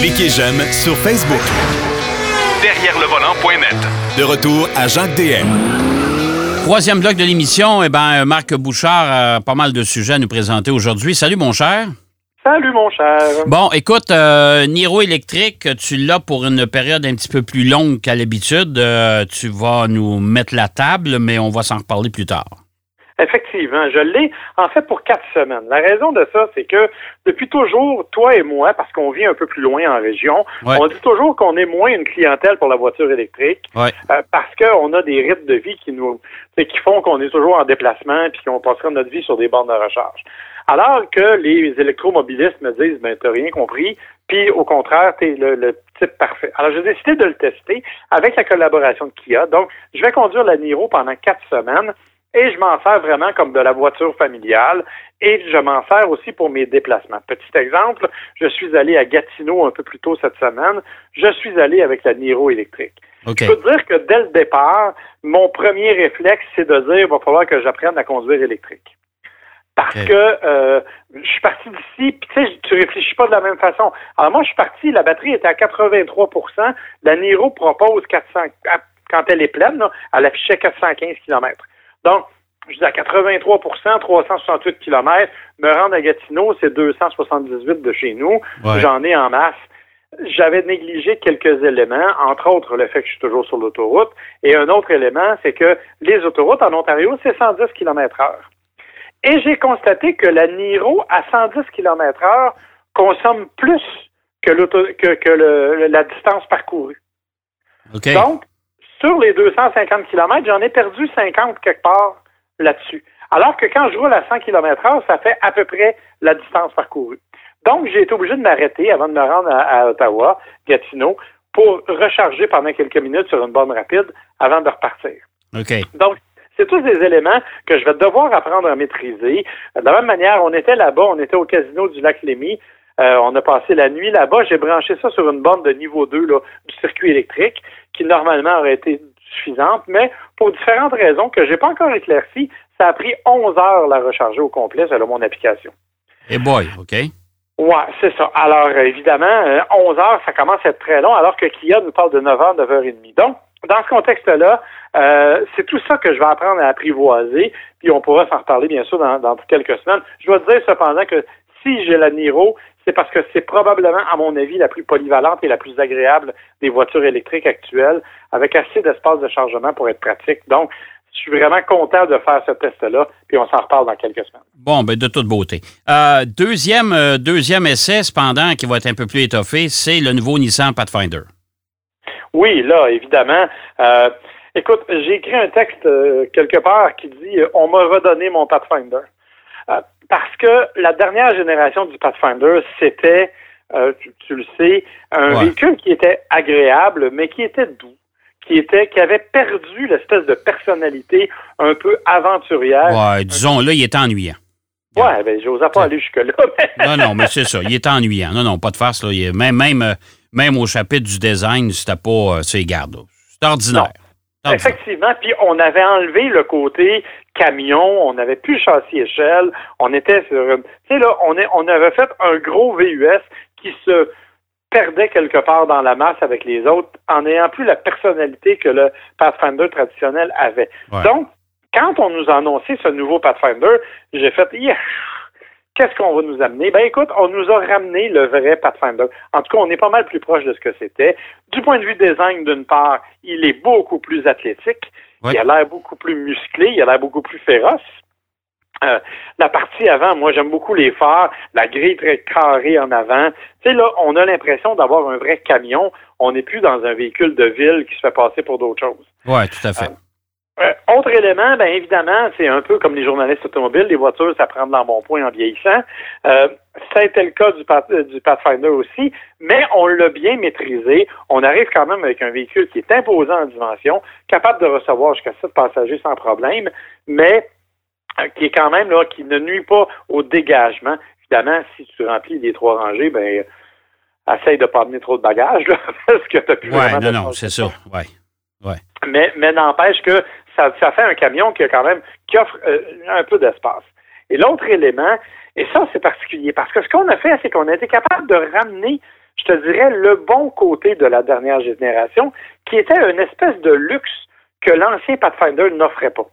Cliquez j'aime sur Facebook. Derrière le volant.net. De retour à Jacques DM. Troisième bloc de l'émission, eh ben, Marc Bouchard a pas mal de sujets à nous présenter aujourd'hui. Salut, mon cher. Salut, mon cher. Bon, écoute, euh, Niro électrique, tu l'as pour une période un petit peu plus longue qu'à l'habitude. Euh, tu vas nous mettre la table, mais on va s'en reparler plus tard. Effectivement, je l'ai en fait pour quatre semaines. La raison de ça, c'est que depuis toujours, toi et moi, parce qu'on vit un peu plus loin en région, on dit toujours qu'on est moins une clientèle pour la voiture électrique Ouais. euh, parce qu'on a des rythmes de vie qui nous qui font qu'on est toujours en déplacement puis qu'on passera notre vie sur des bornes de recharge. Alors que les électromobilistes me disent ben t'as rien compris, puis au contraire, t'es le, le type parfait. Alors j'ai décidé de le tester avec la collaboration de Kia. Donc, je vais conduire la Niro pendant quatre semaines et je m'en sers vraiment comme de la voiture familiale et je m'en sers aussi pour mes déplacements. Petit exemple, je suis allé à Gatineau un peu plus tôt cette semaine. Je suis allé avec la Niro électrique. Je peux te dire que dès le départ, mon premier réflexe, c'est de dire il va falloir que j'apprenne à conduire électrique. Parce que euh, je suis parti d'ici, puis tu sais, tu réfléchis pas de la même façon. Alors moi, je suis parti, la batterie était à 83% La Niro propose 400, à- quand elle est pleine, là, elle affichait 415 km. Donc, je dis à 83 368 km, me rendre à Gatineau, c'est 278 de chez nous. Ouais. J'en ai en masse. J'avais négligé quelques éléments, entre autres le fait que je suis toujours sur l'autoroute. Et un autre élément, c'est que les autoroutes en Ontario, c'est 110 km heure. Et j'ai constaté que la Niro, à 110 km heure, consomme plus que, que, que le- la distance parcourue. Donc, sur les 250 km, j'en ai perdu 50 quelque part là-dessus. Alors que quand je roule à 100 km heure, ça fait à peu près la distance parcourue. Donc, j'ai été obligé de m'arrêter avant de me rendre à, à Ottawa, Gatineau, pour recharger pendant quelques minutes sur une borne rapide avant de repartir. OK. Donc, c'est tous des éléments que je vais devoir apprendre à maîtriser. De la même manière, on était là-bas, on était au casino du lac Lémy. Euh, on a passé la nuit là-bas. J'ai branché ça sur une borne de niveau 2 là, du circuit électrique, qui normalement aurait été suffisante, mais pour différentes raisons que j'ai pas encore éclaircies, ça a pris 11 heures la recharger au complet selon mon application. Et boy, OK. Ouais, c'est ça. Alors, euh, évidemment, euh, 11 heures, ça commence à être très long, alors que Kia nous parle de 9 heures, 9 heures et demie. Donc, dans ce contexte-là, euh, c'est tout ça que je vais apprendre à apprivoiser, puis on pourra s'en reparler, bien sûr, dans, dans quelques semaines. Je dois te dire, cependant, que si j'ai la Niro, c'est parce que c'est probablement, à mon avis, la plus polyvalente et la plus agréable des voitures électriques actuelles, avec assez d'espace de chargement pour être pratique. Donc, je suis vraiment content de faire ce test-là, puis on s'en reparle dans quelques semaines. Bon, ben de toute beauté. Euh, deuxième, euh, deuxième essai, cependant, qui va être un peu plus étoffé, c'est le nouveau Nissan Pathfinder. Oui, là, évidemment. Euh, écoute, j'ai écrit un texte quelque part qui dit On m'a redonné mon Pathfinder. Parce que la dernière génération du Pathfinder, c'était, euh, tu, tu le sais, un Ouais. véhicule qui était agréable, mais qui était doux, qui était, qui avait perdu l'espèce de personnalité un peu aventurière. Ouais, disons, là, il est ennuyant. Ouais, ben, j'osais pas aller jusque-là. mais- Non, non, mais c'est ça. Il est ennuyant. Non, non, pas de farce. Là. Il est- même, même, euh, même au chapitre du design, c'était pas. euh, c'est garde. là. C'est ordinaire. C'est ordinaire. Effectivement, puis on avait enlevé le côté camion, on n'avait plus châssis échelle, on était sur une... Tu sais, là, on, est, on avait fait un gros VUS qui se perdait quelque part dans la masse avec les autres en n'ayant plus la personnalité que le Pathfinder traditionnel avait. Ouais. Donc, quand on nous a annoncé ce nouveau Pathfinder, j'ai fait Yeah! Qu'est-ce qu'on va nous amener? Ben écoute, on nous a ramené le vrai Pathfinder. En tout cas, on est pas mal plus proche de ce que c'était. Du point de vue design, d'une part, il est beaucoup plus athlétique. Ouais. Il a l'air beaucoup plus musclé, il a l'air beaucoup plus féroce. Euh, la partie avant, moi j'aime beaucoup les phares, la grille très carrée en avant. Tu sais, là, on a l'impression d'avoir un vrai camion. On n'est plus dans un véhicule de ville qui se fait passer pour d'autres choses. Ouais, tout à fait. Euh, autre élément, bien évidemment, c'est un peu comme les journalistes automobiles, les voitures, ça prend de l'embonpoint en vieillissant. Euh, été le cas du, Path- euh, du Pathfinder aussi, mais on l'a bien maîtrisé. On arrive quand même avec un véhicule qui est imposant en dimension, capable de recevoir jusqu'à 7 passagers sans problème, mais euh, qui est quand même là, qui ne nuit pas au dégagement. Évidemment, si tu remplis les trois rangées, ben euh, essaye de pas amener trop de bagages, là, parce que t'as plus Ouais, non, non, c'est ça. Ouais. mais, mais n'empêche que ça, ça fait un camion qui a quand même qui offre euh, un peu d'espace. Et l'autre élément, Et ça, c'est particulier parce que ce qu'on a fait, c'est qu'on a été capable de ramener, je te dirais, le bon côté de la dernière génération, qui était une espèce de luxe que l'ancien Pathfinder n'offrait pas.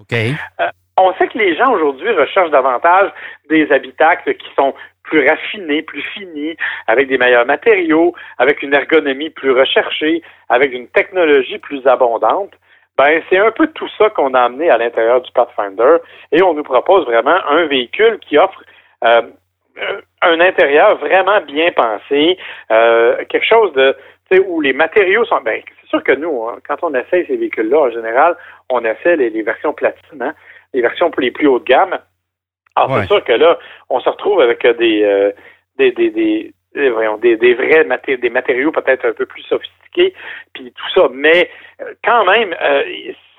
OK. Euh, on sait que les gens aujourd'hui recherchent davantage des habitacles qui sont plus raffinés, plus finis, avec des meilleurs matériaux, avec une ergonomie plus recherchée, avec une technologie plus abondante. Ben, c'est un peu tout ça qu'on a amené à l'intérieur du Pathfinder et on nous propose vraiment un véhicule qui offre euh, un intérieur vraiment bien pensé, euh, quelque chose de où les matériaux sont. Ben, c'est sûr que nous, hein, quand on essaye ces véhicules-là, en général, on essaie les, versions platine, hein, les versions pour les plus hautes de gamme. Alors, c'est sûr que là, on se retrouve avec des, euh, des, des, des, des, des, vrais des matériaux peut-être un peu plus sophistiqués, puis tout ça. Mais euh, quand même, euh,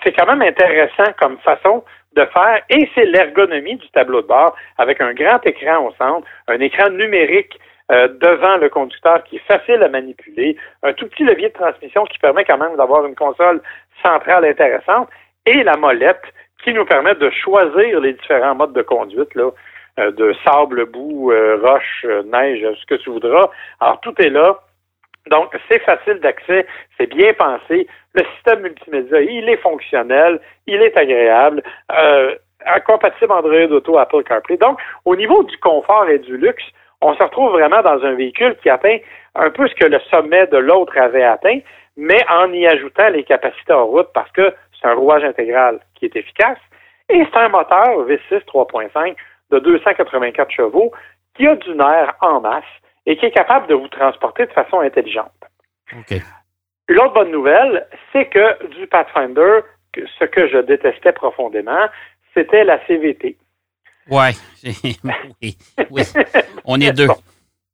c'est quand même intéressant comme façon de faire, et c'est l'ergonomie du tableau de bord avec un grand écran au centre, un écran numérique devant le conducteur qui est facile à manipuler, un tout petit levier de transmission qui permet quand même d'avoir une console centrale intéressante, et la molette qui nous permet de choisir les différents modes de conduite, là, euh, de sable, boue, euh, roche, euh, neige, ce que tu voudras. Alors, tout est là. Donc, c'est facile d'accès, c'est bien pensé. Le système multimédia, il est fonctionnel, il est agréable, euh, compatible Android Auto, Apple CarPlay. Donc, au niveau du confort et du luxe, on se retrouve vraiment dans un véhicule qui atteint un peu ce que le sommet de l'autre avait atteint, mais en y ajoutant les capacités en route parce que c'est un rouage intégral qui est efficace. Et c'est un moteur V6 3.5 de 284 chevaux qui a du nerf en masse et qui est capable de vous transporter de façon intelligente. L'autre bonne nouvelle, c'est que du Pathfinder, ce que je détestais profondément, c'était la CVT. Ouais. oui, oui. On est deux.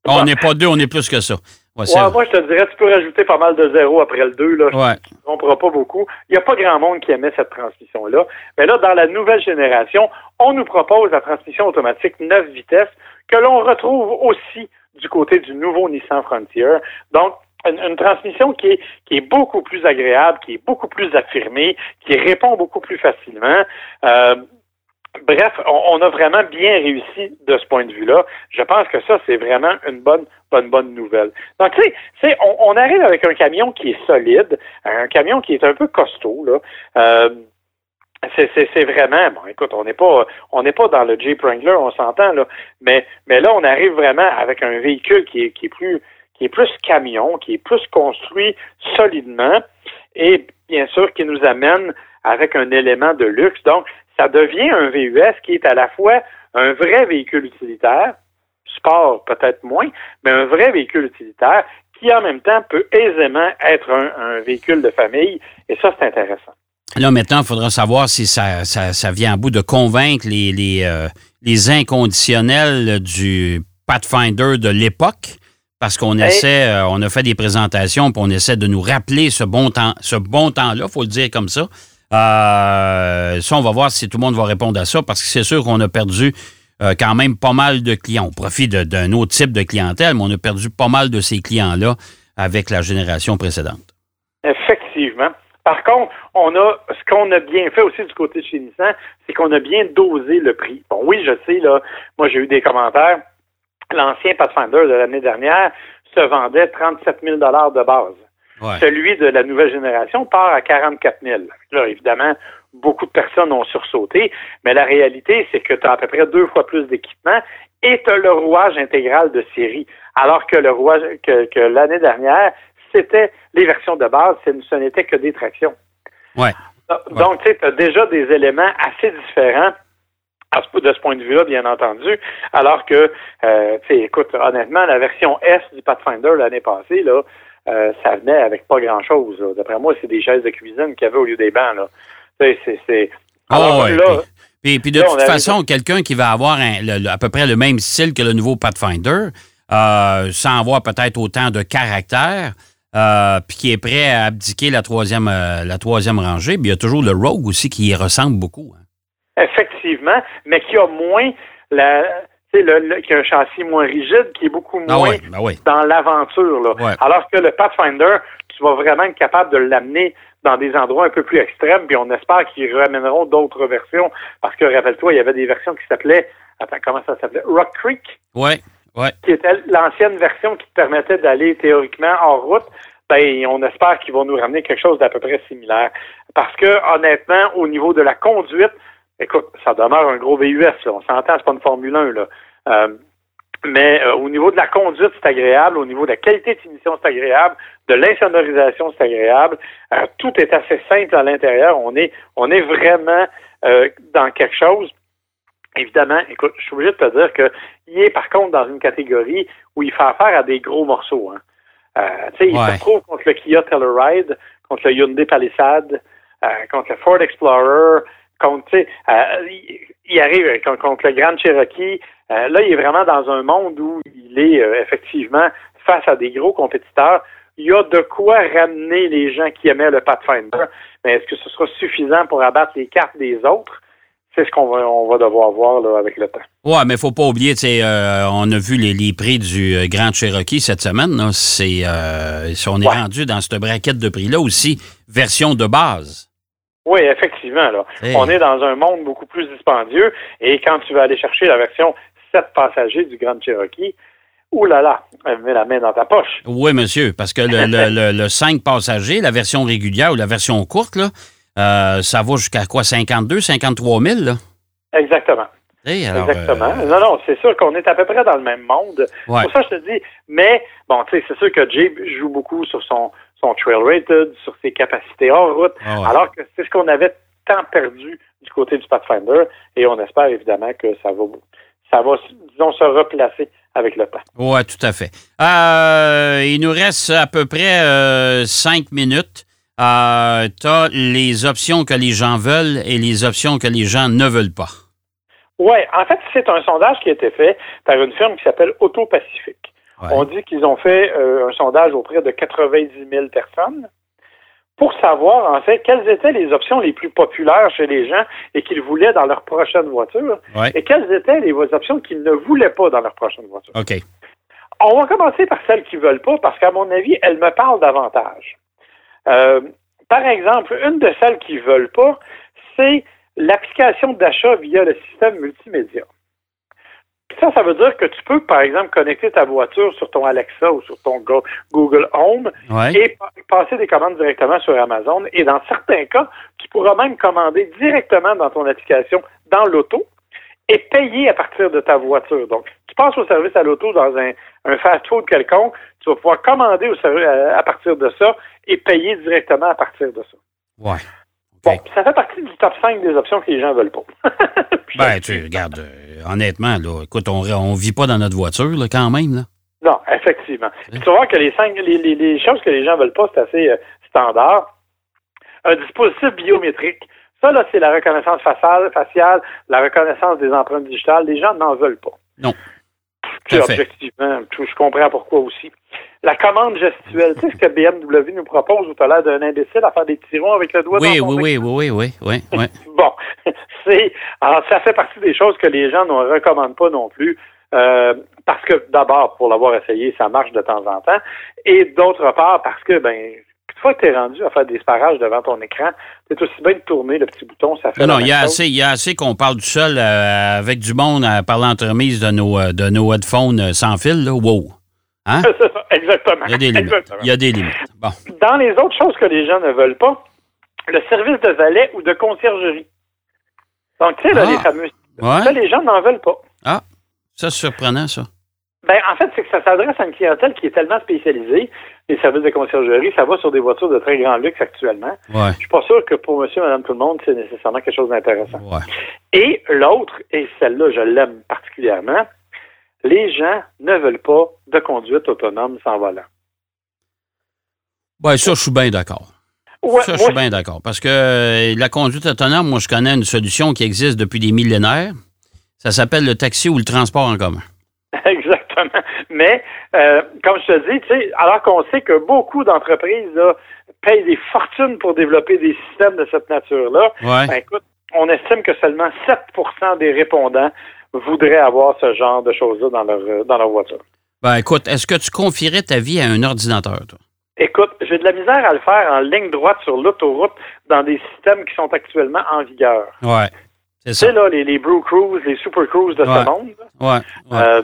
On n'est pas deux, on est plus que ça. Ouais, moi, je te dirais, tu peux rajouter pas mal de zéros après le 2. Là. Ouais. On ne pas beaucoup. Il n'y a pas grand monde qui aimait cette transmission-là. Mais là, dans la nouvelle génération, on nous propose la transmission automatique 9 vitesses que l'on retrouve aussi du côté du nouveau Nissan Frontier. Donc, une, transmission qui est, qui est beaucoup plus agréable, qui est beaucoup plus affirmée, qui répond beaucoup plus facilement. Euh, Bref, on, a vraiment bien réussi de ce point de vue-là. Je pense que ça, c'est vraiment une bonne, bonne, bonne nouvelle. Donc, tu sais, on, on, arrive avec un camion qui est solide, un camion qui est un peu costaud, là. Euh, c'est vraiment bon écoute on n'est pas on n'est pas dans le Jeep Wrangler on s'entend là mais mais là on arrive vraiment avec un véhicule qui est qui est plus qui est plus camion qui est plus construit solidement et bien sûr qui nous amène avec un élément de luxe donc ça devient un VUS qui est à la fois un vrai véhicule utilitaire, sport peut-être moins, mais un vrai véhicule utilitaire qui en même temps peut aisément être un, véhicule de famille. Et ça, c'est intéressant. Là, maintenant, il faudra savoir si ça, ça, vient à bout de convaincre les, les, euh, les inconditionnels du Pathfinder de l'époque parce qu'on essaie, euh, on a fait des présentations, puis on essaie de nous rappeler ce bon temps, ce bon temps-là, faut le dire comme ça. Euh, ça, on va voir si tout le monde va répondre à ça, parce que c'est sûr qu'on a perdu quand même pas mal de clients. On profite d'un autre type de clientèle, mais on a perdu pas mal de ces clients-là avec la génération précédente. Effectivement. Par contre, on a ce qu'on a bien fait aussi du côté de chez Nissan, c'est qu'on a bien dosé le prix. Bon, oui, je sais, là, moi j'ai eu des commentaires. L'ancien Pathfinder de l'année dernière se vendait 37 000 de base. Celui de la nouvelle génération part à 44 000. Là, évidemment, beaucoup de personnes ont sursauté, mais la réalité, c'est que tu as à peu près deux fois plus d'équipement et tu as le rouage intégral de série. Alors que le rouage que, l'année dernière, c'était les versions de base, ce n'était que des tractions. Ouais. Donc, tu sais, tu as déjà des éléments assez différents de ce point de vue-là, bien entendu. Alors que, euh, écoute, honnêtement, la version S du Pathfinder l'année passée, là, euh, ça venait avec pas grand-chose. D'après moi, c'est des chaises de cuisine qu'il y avait au lieu des bancs. Là. C'est, ah puis, de toute façon, quelqu'un qui va avoir à peu près le même style que le nouveau Pathfinder, euh, sans avoir peut-être autant de caractère, euh, puis qui est prêt à abdiquer la troisième, la troisième rangée, il y a toujours le Rogue aussi qui y ressemble beaucoup. Hein. Effectivement, mais qui a moins la, le, qui a un châssis moins rigide, qui est beaucoup ah moins ben dans l'aventure. Alors que le Pathfinder, tu vas vraiment être capable de l'amener dans des endroits un peu plus extrêmes, puis on espère qu'ils ramèneront d'autres versions, parce que rappelle-toi, il y avait des versions qui s'appelaient attends, comment ça s'appelait? Rock Creek? Ouais, ouais. Qui était l'ancienne version qui permettait d'aller théoriquement hors route. Ben, on espère qu'ils vont nous ramener quelque chose d'à peu près similaire. Parce que, honnêtement, au niveau de la conduite, écoute, ça demeure un gros VUS. On s'entend, c'est pas une Formule 1, là. Euh, mais euh, au niveau de la conduite, c'est agréable. Au niveau de la qualité de finition, c'est agréable. De l'insonorisation, c'est agréable. Euh, tout est assez simple à l'intérieur. On est, on est vraiment dans quelque chose. Évidemment, écoute, je suis obligé de te dire qu'il est par contre dans une catégorie où il fait affaire à des gros morceaux. Hein. tu sais, il se trouve contre le Kia Telluride, contre le Hyundai Palisade, contre le Ford Explorer, contre, tu sais, il arrive contre le Grand Cherokee. Euh, là, il est vraiment dans un monde où il est euh, effectivement face à des gros compétiteurs. Il y a de quoi ramener les gens qui aimaient le Pathfinder, mais est-ce que ce sera suffisant pour abattre les cartes des autres? C'est ce qu'on va, on va devoir voir là, avec le temps. Oui, mais il ne faut pas oublier, euh, on a vu les, prix du Grand Cherokee cette semaine. C'est, on est rendu dans cette braquette de prix-là aussi, version de base. Oui, effectivement. Là. On est dans un monde beaucoup plus dispendieux et quand tu vas aller chercher la version sept passagers du Grand Cherokee, Ouh là là, mets la main dans ta poche. Oui, monsieur, parce que le, le, 5 passagers, la version régulière ou la version courte, là, euh, ça va jusqu'à quoi, 52, 53 000? Là? Exactement. Exactement. Euh, non, non, c'est sûr qu'on est à peu près dans le même monde. Pour ça, je te dis, mais bon, tu sais, c'est sûr que Jay joue beaucoup sur son, son trail rated, sur ses capacités hors route, ah alors que c'est ce qu'on avait tant perdu du côté du Pathfinder, et on espère évidemment que ça va ça va, disons, se replacer avec le temps. Oui, tout à fait. Euh, il nous reste à peu près euh, cinq minutes. Euh, tu as les options que les gens veulent et les options que les gens ne veulent pas. Oui, en fait, c'est un sondage qui a été fait par une firme qui s'appelle Auto-Pacifique. On dit qu'ils ont fait un sondage auprès de 90 000 personnes pour savoir, en fait, quelles étaient les options les plus populaires chez les gens et qu'ils voulaient dans leur prochaine voiture et quelles étaient les options qu'ils ne voulaient pas dans leur prochaine voiture. OK. On va commencer par celles qui ne veulent pas parce qu'à mon avis, elles me parlent davantage. Euh, par exemple, une de celles qui ne veulent pas, c'est l'application d'achat via le système multimédia. Ça, ça veut dire que tu peux, par exemple, connecter ta voiture sur ton Alexa ou sur ton Google Home et passer des commandes directement sur Amazon. Et dans certains cas, tu pourras même commander directement dans ton application, dans l'auto, et payer à partir de ta voiture. Donc, tu passes au service à l'auto dans un, fast-food quelconque, tu vas pouvoir commander au service à, partir de ça et payer directement à partir de ça. Ouais. Bon, ça fait partie du top 5 des options que les gens veulent pas. ben, tu regardes, euh, honnêtement, là, écoute, on ne vit pas dans notre voiture, là, quand même. Là. Non, effectivement. tu vas voir que les, cinq, les, les, choses que les gens veulent pas, c'est assez euh, standard. Un dispositif biométrique. Ça, là, c'est la reconnaissance faciale, faciale, la reconnaissance des empreintes digitales. Les gens n'en veulent pas. Non. Puis, objectivement, je comprends pourquoi aussi. La commande gestuelle, tu sais ce que BMW nous propose où tu as l'air d'un imbécile à faire des tirons avec le doigt oui, dans oui, oui, oui, oui, oui, oui, bon, c'est alors ça fait partie des choses que les gens ne recommandent pas non plus. Euh, parce que d'abord, pour l'avoir essayé, ça marche de temps en temps. Et d'autre part, parce que ben fois que tu es rendu à faire des sparages devant ton écran, c'est aussi bien de tourner le petit bouton, ça fait. Non, il y, a assez, il y a assez qu'on parle du seul euh, avec du monde parler l'entremise de nos, euh, de nos headphones sans fil. Là. Wow! Hein? Exactement. Il y a des limites. Il y a des limites. Bon. Dans les autres choses que les gens ne veulent pas, le service de valet ou de conciergerie. Donc, tu sais, là, les ah. fameux. Ça, les gens n'en veulent pas. Ah, ça, c'est surprenant, ça. Ben, en fait, c'est que ça s'adresse à une clientèle qui est tellement spécialisée. Les services de conciergerie, ça va sur des voitures de très grand luxe actuellement. Ouais. Je suis pas sûr que pour monsieur, madame, tout le monde, c'est nécessairement quelque chose d'intéressant. Ouais. Et l'autre, et celle-là, je l'aime particulièrement, les gens ne veulent pas de conduite autonome sans volant. Oui, ça, je suis bien d'accord. ça, je suis bien d'accord. Parce que euh, la conduite autonome, moi, je connais une solution qui existe depuis des millénaires. Ça s'appelle le taxi ou le transport en commun. Exactement. Mais, euh, comme je te dis, tu sais, alors qu'on sait que beaucoup d'entreprises payent des fortunes pour développer des systèmes de cette nature-là, ben, écoute, on estime que seulement 7% des répondants voudraient avoir ce genre de choses-là dans leur, euh, dans leur voiture. Ben, écoute, est-ce que tu confierais ta vie à un ordinateur, toi? Écoute, j'ai de la misère à le faire en ligne droite sur l'autoroute dans des systèmes qui sont actuellement en vigueur. Ouais. C'est Tu ça. sais, là, les, les Brew Cruise, les Super Cruise de Ouais. ce monde, ouais. euh,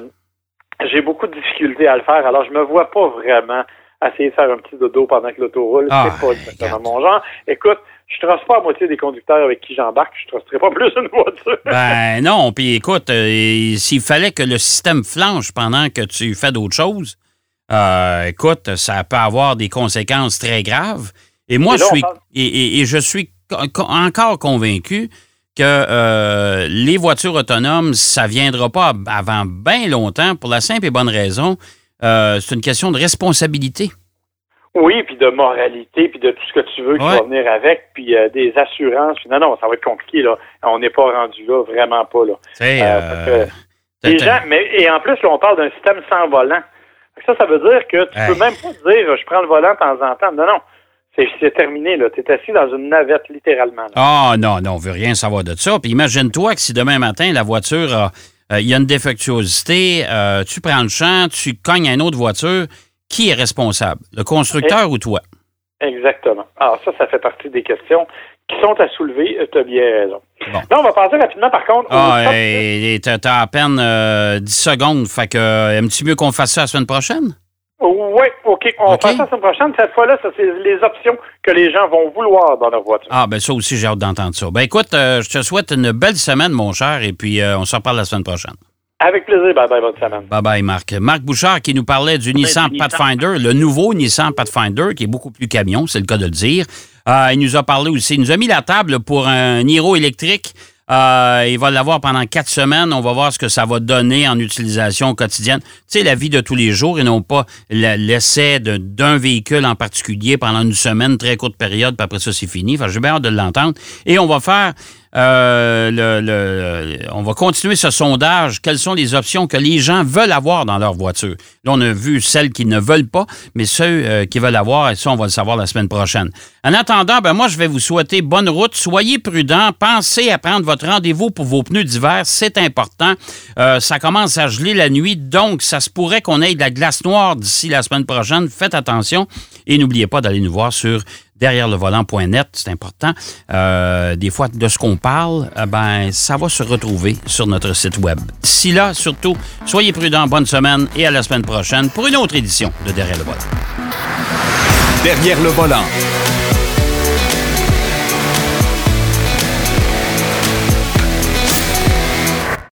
j'ai beaucoup de difficultés à le faire. Alors, je me vois pas vraiment essayer de faire un petit dodo pendant que l'auto roule. Ah, c'est pas exactement mon genre. Écoute, je trace pas à moitié des conducteurs avec qui j'embarque. Je tracerai pas plus une voiture. Ben non, puis écoute, euh, s'il fallait que le système flanche pendant que tu fais d'autres choses, euh, écoute, ça peut avoir des conséquences très graves. Et moi, Et je là, suis parle- et, et- et je suis co- co- encore convaincu que euh, les voitures autonomes, ça viendra pas avant bien longtemps pour la simple et bonne raison, euh, c'est une question de responsabilité. Oui, puis de moralité, puis de tout ce que tu veux qui va venir avec, puis euh, des assurances. Non, non, ça va être compliqué, là. On n'est pas rendu là, vraiment pas, là. Les gens, mais, et en plus, là, on parle d'un système sans volant. Ça, ça veut dire que tu Hey. peux même pas dire, je prends le volant de temps en temps. Non, non. C'est c'est terminé, là. Tu es assis dans une navette, littéralement. Ah non, non, on veut rien savoir de ça. Puis imagine-toi que si demain matin, la voiture, a- euh, il y a une défectuosité, euh, tu prends le champ, tu cognes à une autre voiture, qui est responsable? Le constructeur ou toi? Exactement. Alors, ça, ça fait partie des questions qui sont à soulever. Tu as bien raison. Bon. Là, on va passer rapidement, par contre, Ah, t'as à peine euh, 10 secondes. Fait que, euh, aimes-tu mieux qu'on fasse ça la semaine prochaine? Oui, OK. On OK. va faire ça la semaine prochaine. Cette fois-là, ça, c'est les options que les gens vont vouloir dans leur voiture. Ah, ben ça aussi, j'ai hâte d'entendre ça. Ben écoute, euh, je te souhaite une belle semaine, mon cher, et puis euh, on se reparle la semaine prochaine. Avec plaisir. Bye bye, bonne semaine. Bye bye, Marc. Marc Bouchard qui nous parlait du Nissan du Nissan. Pathfinder, le nouveau Nissan Pathfinder, qui est beaucoup plus camion, c'est le cas de le dire. Euh, il nous a parlé aussi, il nous a mis la table pour un Niro électrique. Euh, il va l'avoir pendant quatre semaines. On va voir ce que ça va donner en utilisation quotidienne. Tu sais, la vie de tous les jours et non pas l'essai d'un véhicule en particulier pendant une semaine, très courte période, puis après ça, c'est fini. Enfin, j'ai bien hâte de l'entendre. Et on va faire euh, le- on va continuer ce sondage. Quelles sont les options que les gens veulent avoir dans leur voiture? Là, on a vu celles qui ne veulent pas, mais ceux euh, qui veulent avoir, et ça, on va le savoir la semaine prochaine. En attendant, ben moi, je vais vous souhaiter bonne route. Soyez prudents. Pensez à prendre votre rendez-vous pour vos pneus d'hiver. C'est important. Euh, ça commence à geler la nuit, donc ça se pourrait qu'on ait de la glace noire d'ici la semaine prochaine. Faites attention et n'oubliez pas d'aller nous voir sur derrière le volant.net, c'est important. Euh, des fois, de ce qu'on parle, eh ben, ça va se retrouver sur notre site web. D'ici là, surtout, soyez prudents, bonne semaine et à la semaine prochaine pour une autre édition de Derrière le volant. Derrière le volant.